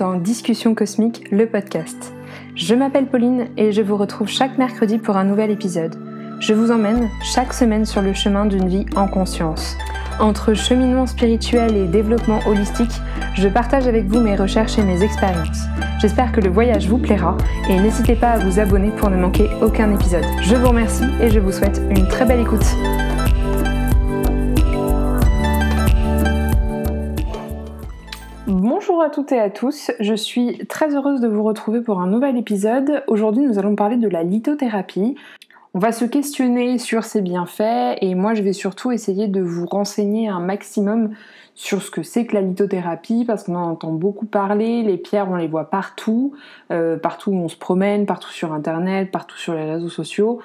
dans Discussion cosmique, le podcast. Je m'appelle Pauline et je vous retrouve chaque mercredi pour un nouvel épisode. Je vous emmène chaque semaine sur le chemin d'une vie en conscience. Entre cheminement spirituel et développement holistique, je partage avec vous mes recherches et mes expériences. J'espère que le voyage vous plaira et n'hésitez pas à vous abonner pour ne manquer aucun épisode. Je vous remercie et je vous souhaite une très belle écoute. Bonjour à toutes et à tous, je suis très heureuse de vous retrouver pour un nouvel épisode. Aujourd'hui nous allons parler de la lithothérapie. On va se questionner sur ses bienfaits et moi je vais surtout essayer de vous renseigner un maximum sur ce que c'est que la lithothérapie parce qu'on en entend beaucoup parler, les pierres on les voit partout, euh, partout où on se promène, partout sur internet, partout sur les réseaux sociaux.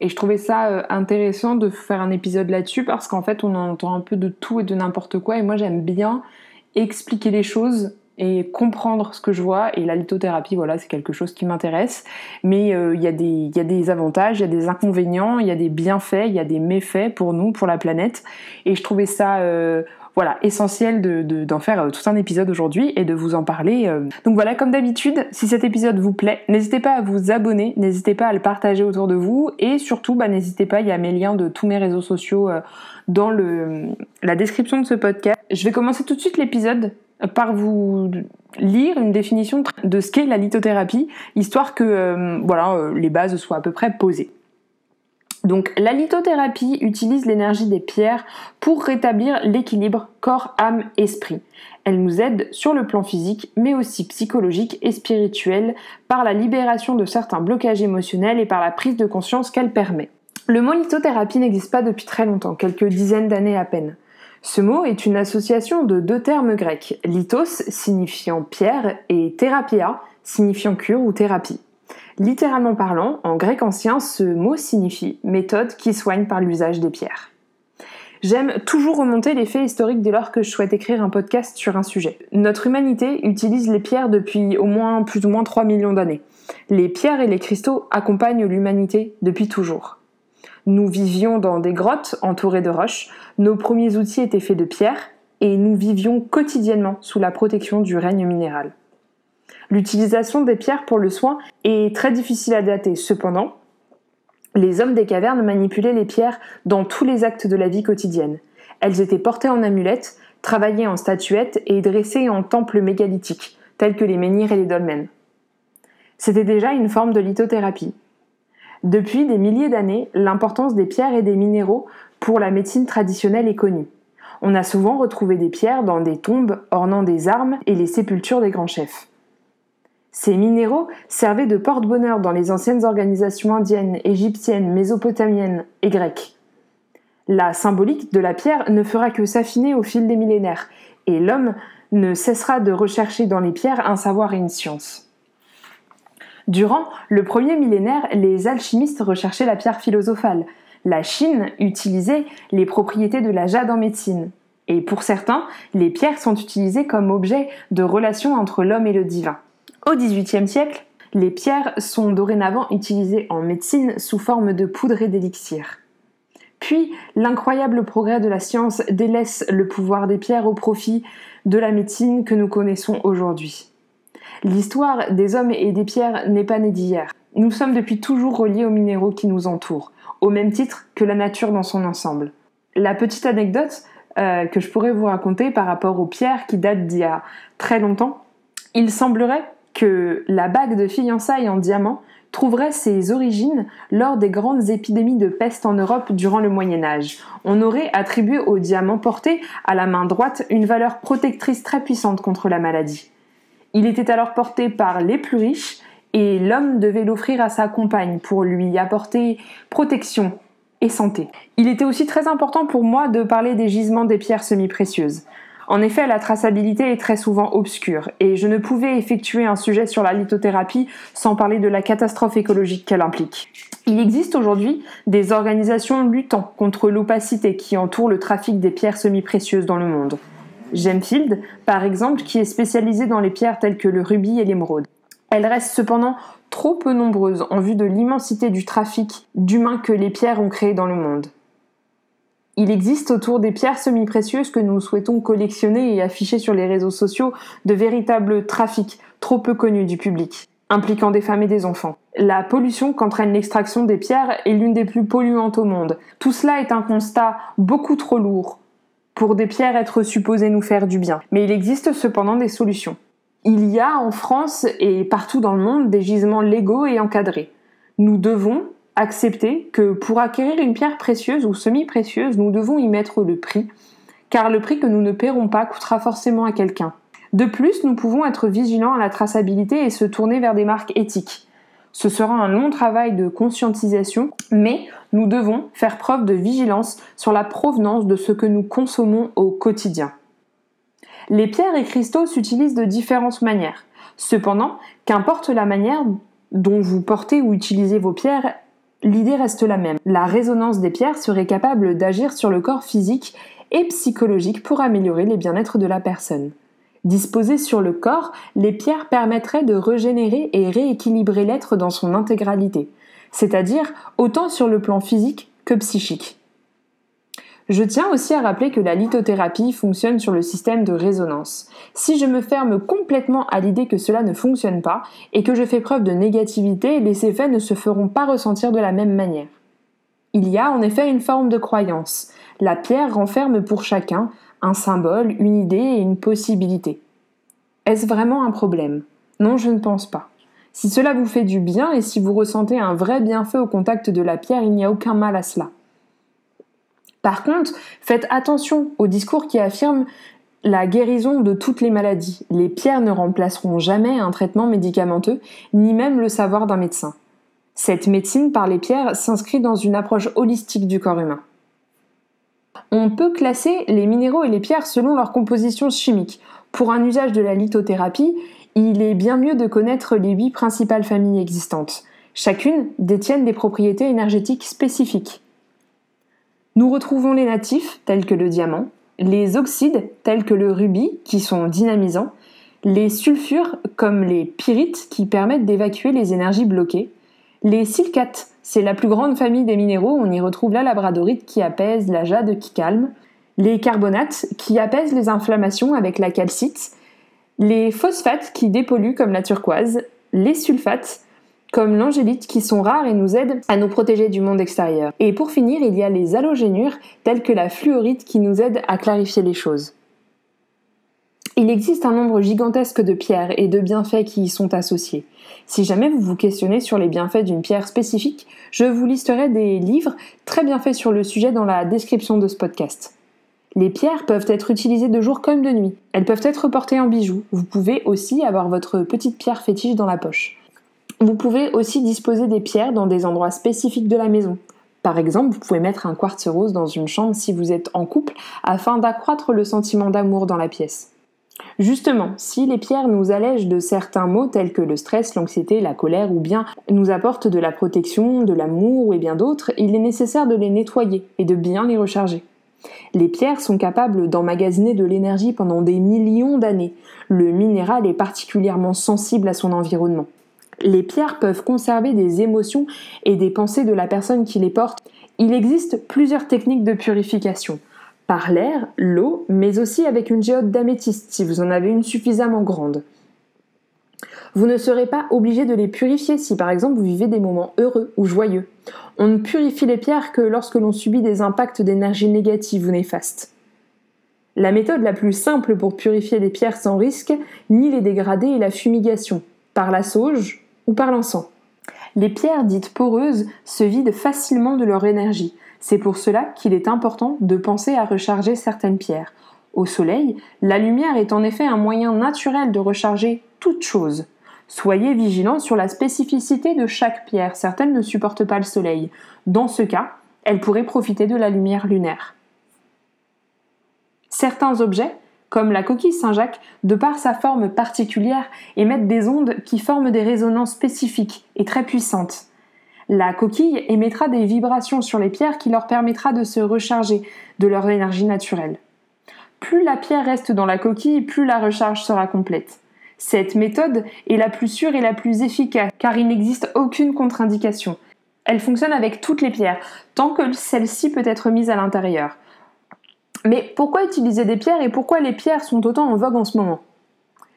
Et je trouvais ça euh, intéressant de faire un épisode là-dessus parce qu'en fait on entend un peu de tout et de n'importe quoi et moi j'aime bien expliquer les choses et comprendre ce que je vois. Et la lithothérapie, voilà, c'est quelque chose qui m'intéresse. Mais euh, il y, y, a des avantages, il y a des inconvénients, il y a des bienfaits, il y a des méfaits pour nous, pour la planète. Et je trouvais ça... Euh, voilà, essentiel d'en de, faire euh, tout un épisode aujourd'hui et de vous en parler. Donc voilà, comme d'habitude, si cet épisode vous plaît, n'hésitez pas à vous abonner, n'hésitez pas à le partager autour de vous et surtout, bah, n'hésitez pas, il y a mes liens de tous mes réseaux sociaux dans le, la description de ce podcast. Je vais commencer tout de suite l'épisode par vous lire une définition de ce qu'est la lithothérapie, histoire que euh, voilà, euh, les bases soient à peu près posées. Donc la lithothérapie utilise l'énergie des pierres pour rétablir l'équilibre corps, âme, esprit. Elle nous aide sur le plan physique, mais aussi psychologique et spirituel, par la libération de certains blocages émotionnels et par la prise de conscience qu'elle permet. Le mot lithothérapie n'existe pas depuis très longtemps, quelques dizaines d'années à peine. Ce mot est une association de deux termes grecs, lithos signifiant pierre et thérapia signifiant cure ou thérapie. Littéralement parlant, en grec ancien, ce mot signifie méthode qui soigne par l'usage des pierres. J'aime toujours remonter les faits historiques dès lors que je souhaite écrire un podcast sur un sujet. Notre humanité utilise les pierres depuis au moins plus ou moins 3 millions d'années. Les pierres et les cristaux accompagnent l'humanité depuis toujours. Nous vivions dans des grottes entourées de roches, nos premiers outils étaient faits de pierre et nous vivions quotidiennement sous la protection du règne minéral. L'utilisation des pierres pour le soin est très difficile à dater. Cependant, les hommes des cavernes manipulaient les pierres dans tous les actes de la vie quotidienne. Elles étaient portées en amulettes, travaillées en statuettes et dressées en temples mégalithiques, tels que les menhirs et les dolmens. C'était déjà une forme de lithothérapie. Depuis des milliers d'années, l'importance des pierres et des minéraux pour la médecine traditionnelle est connue. On a souvent retrouvé des pierres dans des tombes ornant des armes et les sépultures des grands chefs. Ces minéraux servaient de porte-bonheur dans les anciennes organisations indiennes, égyptiennes, mésopotamiennes et grecques. La symbolique de la pierre ne fera que s'affiner au fil des millénaires, et l'homme ne cessera de rechercher dans les pierres un savoir et une science. Durant le premier millénaire, les alchimistes recherchaient la pierre philosophale. La Chine utilisait les propriétés de la jade en médecine. Et pour certains, les pierres sont utilisées comme objet de relation entre l'homme et le divin. Au XVIIIe siècle, les pierres sont dorénavant utilisées en médecine sous forme de poudre et d'élixir. Puis, l'incroyable progrès de la science délaisse le pouvoir des pierres au profit de la médecine que nous connaissons aujourd'hui. L'histoire des hommes et des pierres n'est pas née d'hier. Nous sommes depuis toujours reliés aux minéraux qui nous entourent, au même titre que la nature dans son ensemble. La petite anecdote euh, que je pourrais vous raconter par rapport aux pierres qui datent d'il y a très longtemps, il semblerait que la bague de fiançailles en diamant trouverait ses origines lors des grandes épidémies de peste en Europe durant le Moyen Âge. On aurait attribué au diamant porté à la main droite une valeur protectrice très puissante contre la maladie. Il était alors porté par les plus riches et l'homme devait l'offrir à sa compagne pour lui apporter protection et santé. Il était aussi très important pour moi de parler des gisements des pierres semi-précieuses. En effet, la traçabilité est très souvent obscure et je ne pouvais effectuer un sujet sur la lithothérapie sans parler de la catastrophe écologique qu'elle implique. Il existe aujourd'hui des organisations luttant contre l'opacité qui entoure le trafic des pierres semi-précieuses dans le monde. Gemfield, par exemple, qui est spécialisée dans les pierres telles que le rubis et l'émeraude. Elles restent cependant trop peu nombreuses en vue de l'immensité du trafic d'humains que les pierres ont créé dans le monde. Il existe autour des pierres semi-précieuses que nous souhaitons collectionner et afficher sur les réseaux sociaux de véritables trafics trop peu connus du public, impliquant des femmes et des enfants. La pollution qu'entraîne l'extraction des pierres est l'une des plus polluantes au monde. Tout cela est un constat beaucoup trop lourd pour des pierres être supposées nous faire du bien. Mais il existe cependant des solutions. Il y a en France et partout dans le monde des gisements légaux et encadrés. Nous devons, accepter que pour acquérir une pierre précieuse ou semi-précieuse, nous devons y mettre le prix, car le prix que nous ne paierons pas coûtera forcément à quelqu'un. De plus, nous pouvons être vigilants à la traçabilité et se tourner vers des marques éthiques. Ce sera un long travail de conscientisation, mais nous devons faire preuve de vigilance sur la provenance de ce que nous consommons au quotidien. Les pierres et cristaux s'utilisent de différentes manières. Cependant, qu'importe la manière dont vous portez ou utilisez vos pierres, l'idée reste la même. La résonance des pierres serait capable d'agir sur le corps physique et psychologique pour améliorer les bien-être de la personne. Disposées sur le corps, les pierres permettraient de régénérer et rééquilibrer l'être dans son intégralité, c'est-à-dire autant sur le plan physique que psychique. Je tiens aussi à rappeler que la lithothérapie fonctionne sur le système de résonance. Si je me ferme complètement à l'idée que cela ne fonctionne pas et que je fais preuve de négativité, les effets ne se feront pas ressentir de la même manière. Il y a en effet une forme de croyance. La pierre renferme pour chacun un symbole, une idée et une possibilité. Est-ce vraiment un problème? Non, je ne pense pas. Si cela vous fait du bien et si vous ressentez un vrai bienfait au contact de la pierre, il n'y a aucun mal à cela. Par contre, faites attention aux discours qui affirment la guérison de toutes les maladies. Les pierres ne remplaceront jamais un traitement médicamenteux, ni même le savoir d'un médecin. Cette médecine par les pierres s'inscrit dans une approche holistique du corps humain. On peut classer les minéraux et les pierres selon leur composition chimique. Pour un usage de la lithothérapie, il est bien mieux de connaître les huit principales familles existantes. Chacune détiennent des propriétés énergétiques spécifiques. Nous retrouvons les natifs, tels que le diamant, les oxydes, tels que le rubis, qui sont dynamisants, les sulfures, comme les pyrites, qui permettent d'évacuer les énergies bloquées, les silicates, c'est la plus grande famille des minéraux, on y retrouve la labradorite qui apaise, la jade qui calme, les carbonates qui apaisent les inflammations avec la calcite, les phosphates qui dépolluent comme la turquoise, les sulfates comme l'angélite qui sont rares et nous aident à nous protéger du monde extérieur. Et pour finir, il y a les halogénures telles que la fluorite qui nous aident à clarifier les choses. Il existe un nombre gigantesque de pierres et de bienfaits qui y sont associés. Si jamais vous vous questionnez sur les bienfaits d'une pierre spécifique, je vous listerai des livres très bien faits sur le sujet dans la description de ce podcast. Les pierres peuvent être utilisées de jour comme de nuit. Elles peuvent être portées en bijoux. Vous pouvez aussi avoir votre petite pierre fétiche dans la poche. Vous pouvez aussi disposer des pierres dans des endroits spécifiques de la maison. Par exemple, vous pouvez mettre un quartz rose dans une chambre si vous êtes en couple afin d'accroître le sentiment d'amour dans la pièce. Justement, si les pierres nous allègent de certains maux tels que le stress, l'anxiété, la colère ou bien nous apportent de la protection, de l'amour et bien d'autres, il est nécessaire de les nettoyer et de bien les recharger. Les pierres sont capables d'emmagasiner de l'énergie pendant des millions d'années. Le minéral est particulièrement sensible à son environnement. Les pierres peuvent conserver des émotions et des pensées de la personne qui les porte. Il existe plusieurs techniques de purification. Par l'air, l'eau, mais aussi avec une géode d'améthyste si vous en avez une suffisamment grande. Vous ne serez pas obligé de les purifier si par exemple vous vivez des moments heureux ou joyeux. On ne purifie les pierres que lorsque l'on subit des impacts d'énergie négative ou néfastes. La méthode la plus simple pour purifier les pierres sans risque ni les dégrader est la fumigation, par la sauge, ou par l'encens. Les pierres dites poreuses se vident facilement de leur énergie. C'est pour cela qu'il est important de penser à recharger certaines pierres. Au soleil, la lumière est en effet un moyen naturel de recharger toute chose. Soyez vigilants sur la spécificité de chaque pierre. Certaines ne supportent pas le soleil. Dans ce cas, elles pourraient profiter de la lumière lunaire. Certains objets comme la coquille Saint-Jacques, de par sa forme particulière, émettent des ondes qui forment des résonances spécifiques et très puissantes. La coquille émettra des vibrations sur les pierres qui leur permettra de se recharger de leur énergie naturelle. Plus la pierre reste dans la coquille, plus la recharge sera complète. Cette méthode est la plus sûre et la plus efficace car il n'existe aucune contre-indication. Elle fonctionne avec toutes les pierres, tant que celle-ci peut être mise à l'intérieur. Mais pourquoi utiliser des pierres et pourquoi les pierres sont autant en vogue en ce moment?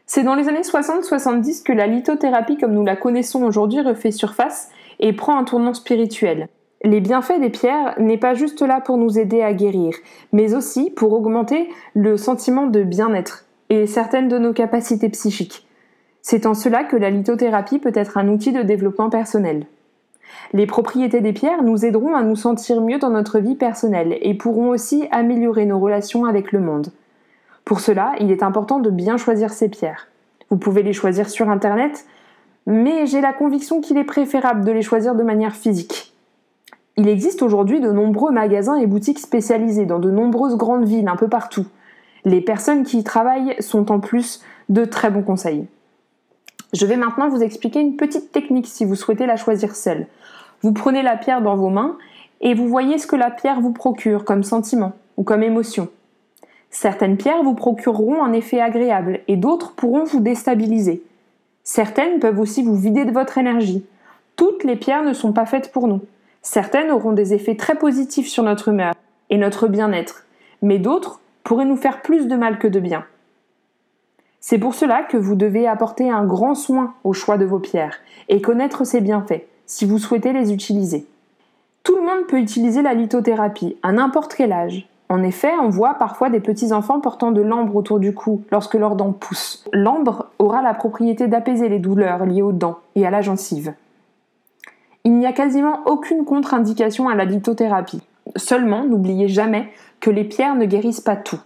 C'est dans les années 60-70 que la lithothérapie comme nous la connaissons aujourd'hui refait surface et prend un tournant spirituel. Les bienfaits des pierres n'est pas juste là pour nous aider à guérir, mais aussi pour augmenter le sentiment de bien-être et certaines de nos capacités psychiques. C'est en cela que la lithothérapie peut être un outil de développement personnel. Les propriétés des pierres nous aideront à nous sentir mieux dans notre vie personnelle et pourront aussi améliorer nos relations avec le monde. Pour cela, il est important de bien choisir ces pierres. Vous pouvez les choisir sur Internet, mais j'ai la conviction qu'il est préférable de les choisir de manière physique. Il existe aujourd'hui de nombreux magasins et boutiques spécialisés dans de nombreuses grandes villes un peu partout. Les personnes qui y travaillent sont en plus de très bons conseils. Je vais maintenant vous expliquer une petite technique si vous souhaitez la choisir seule. Vous prenez la pierre dans vos mains et vous voyez ce que la pierre vous procure comme sentiment ou comme émotion. Certaines pierres vous procureront un effet agréable et d'autres pourront vous déstabiliser. Certaines peuvent aussi vous vider de votre énergie. Toutes les pierres ne sont pas faites pour nous. Certaines auront des effets très positifs sur notre humeur et notre bien-être, mais d'autres pourraient nous faire plus de mal que de bien. C'est pour cela que vous devez apporter un grand soin au choix de vos pierres et connaître ses bienfaits si vous souhaitez les utiliser. Tout le monde peut utiliser la lithothérapie à n'importe quel âge. En effet, on voit parfois des petits enfants portant de l'ambre autour du cou lorsque leurs dents poussent. L'ambre aura la propriété d'apaiser les douleurs liées aux dents et à la gencive. Il n'y a quasiment aucune contre-indication à la lithothérapie. Seulement, n'oubliez jamais que les pierres ne guérissent pas tout.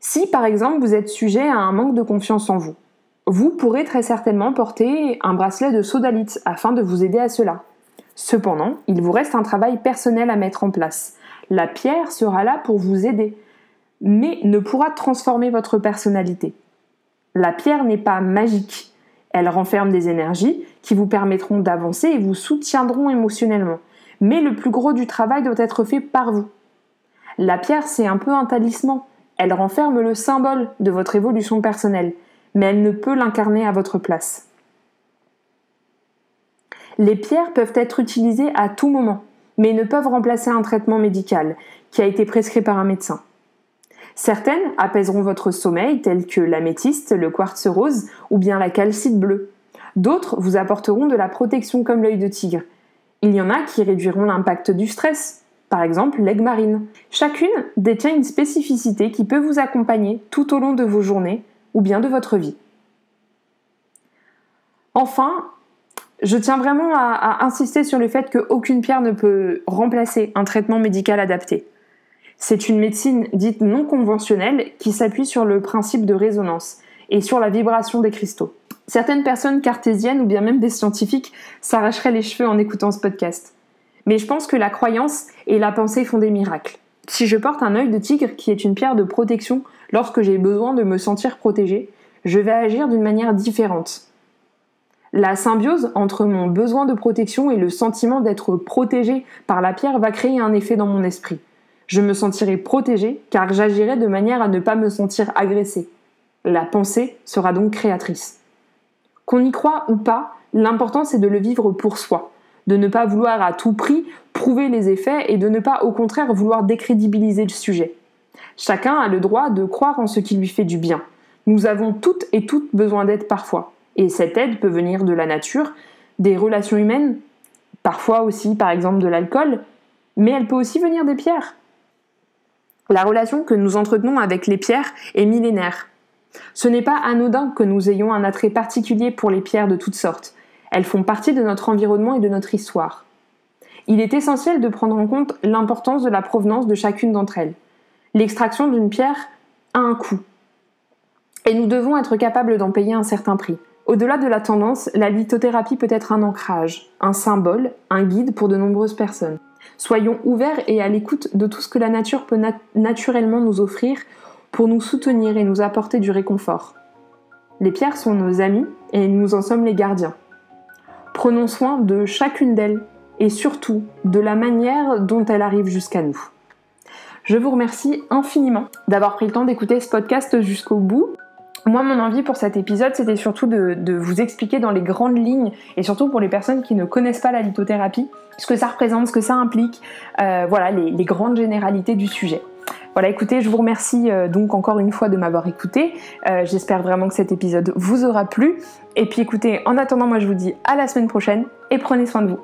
Si par exemple vous êtes sujet à un manque de confiance en vous, vous pourrez très certainement porter un bracelet de sodalite afin de vous aider à cela. Cependant, il vous reste un travail personnel à mettre en place. La pierre sera là pour vous aider, mais ne pourra transformer votre personnalité. La pierre n'est pas magique. Elle renferme des énergies qui vous permettront d'avancer et vous soutiendront émotionnellement. Mais le plus gros du travail doit être fait par vous. La pierre, c'est un peu un talisman. Elle renferme le symbole de votre évolution personnelle, mais elle ne peut l'incarner à votre place. Les pierres peuvent être utilisées à tout moment, mais ne peuvent remplacer un traitement médical qui a été prescrit par un médecin. Certaines apaiseront votre sommeil, telles que l'améthyste, le quartz rose ou bien la calcite bleue. D'autres vous apporteront de la protection comme l'œil de tigre. Il y en a qui réduiront l'impact du stress, par exemple l'aigle marine. Chacune détient une spécificité qui peut vous accompagner tout au long de vos journées ou bien de votre vie. Enfin, je tiens vraiment à, insister sur le fait qu'aucune pierre ne peut remplacer un traitement médical adapté. C'est une médecine dite non conventionnelle qui s'appuie sur le principe de résonance et sur la vibration des cristaux. Certaines personnes cartésiennes ou bien même des scientifiques s'arracheraient les cheveux en écoutant ce podcast. Mais je pense que la croyance et la pensée font des miracles. Si je porte un œil de tigre qui est une pierre de protection lorsque j'ai besoin de me sentir protégée, je vais agir d'une manière différente. La symbiose entre mon besoin de protection et le sentiment d'être protégé par la pierre va créer un effet dans mon esprit. Je me sentirai protégée car j'agirai de manière à ne pas me sentir agressée. La pensée sera donc créatrice. Qu'on y croit ou pas, l'important c'est de le vivre pour soi de ne pas vouloir à tout prix prouver les effets et de ne pas au contraire vouloir décrédibiliser le sujet. Chacun a le droit de croire en ce qui lui fait du bien. Nous avons toutes et toutes besoin d'aide parfois. Et cette aide peut venir de la nature, des relations humaines, parfois aussi par exemple de l'alcool, mais elle peut aussi venir des pierres. La relation que nous entretenons avec les pierres est millénaire. Ce n'est pas anodin que nous ayons un attrait particulier pour les pierres de toutes sortes. Elles font partie de notre environnement et de notre histoire. Il est essentiel de prendre en compte l'importance de la provenance de chacune d'entre elles. L'extraction d'une pierre a un coût. Et nous devons être capables d'en payer un certain prix. Au-delà de la tendance, la lithothérapie peut être un ancrage, un symbole, un guide pour de nombreuses personnes. Soyons ouverts et à l'écoute de tout ce que la nature peut naturellement nous offrir pour nous soutenir et nous apporter du réconfort. Les pierres sont nos amis et nous en sommes les gardiens. Prenons soin de chacune d'elles et surtout de la manière dont elles arrivent jusqu'à nous. Je vous remercie infiniment d'avoir pris le temps d'écouter ce podcast jusqu'au bout. moi, mon envie pour cet épisode, c'était surtout de, vous expliquer dans les grandes lignes, et surtout pour les personnes qui ne connaissent pas la lithothérapie, ce que ça représente, ce que ça implique, euh, voilà, les, grandes généralités du sujet. Voilà, écoutez, je vous remercie euh, donc encore une fois de m'avoir écouté. Euh, j'espère vraiment que cet épisode vous aura plu. Et puis écoutez, en attendant, moi je vous dis à la semaine prochaine et prenez soin de vous.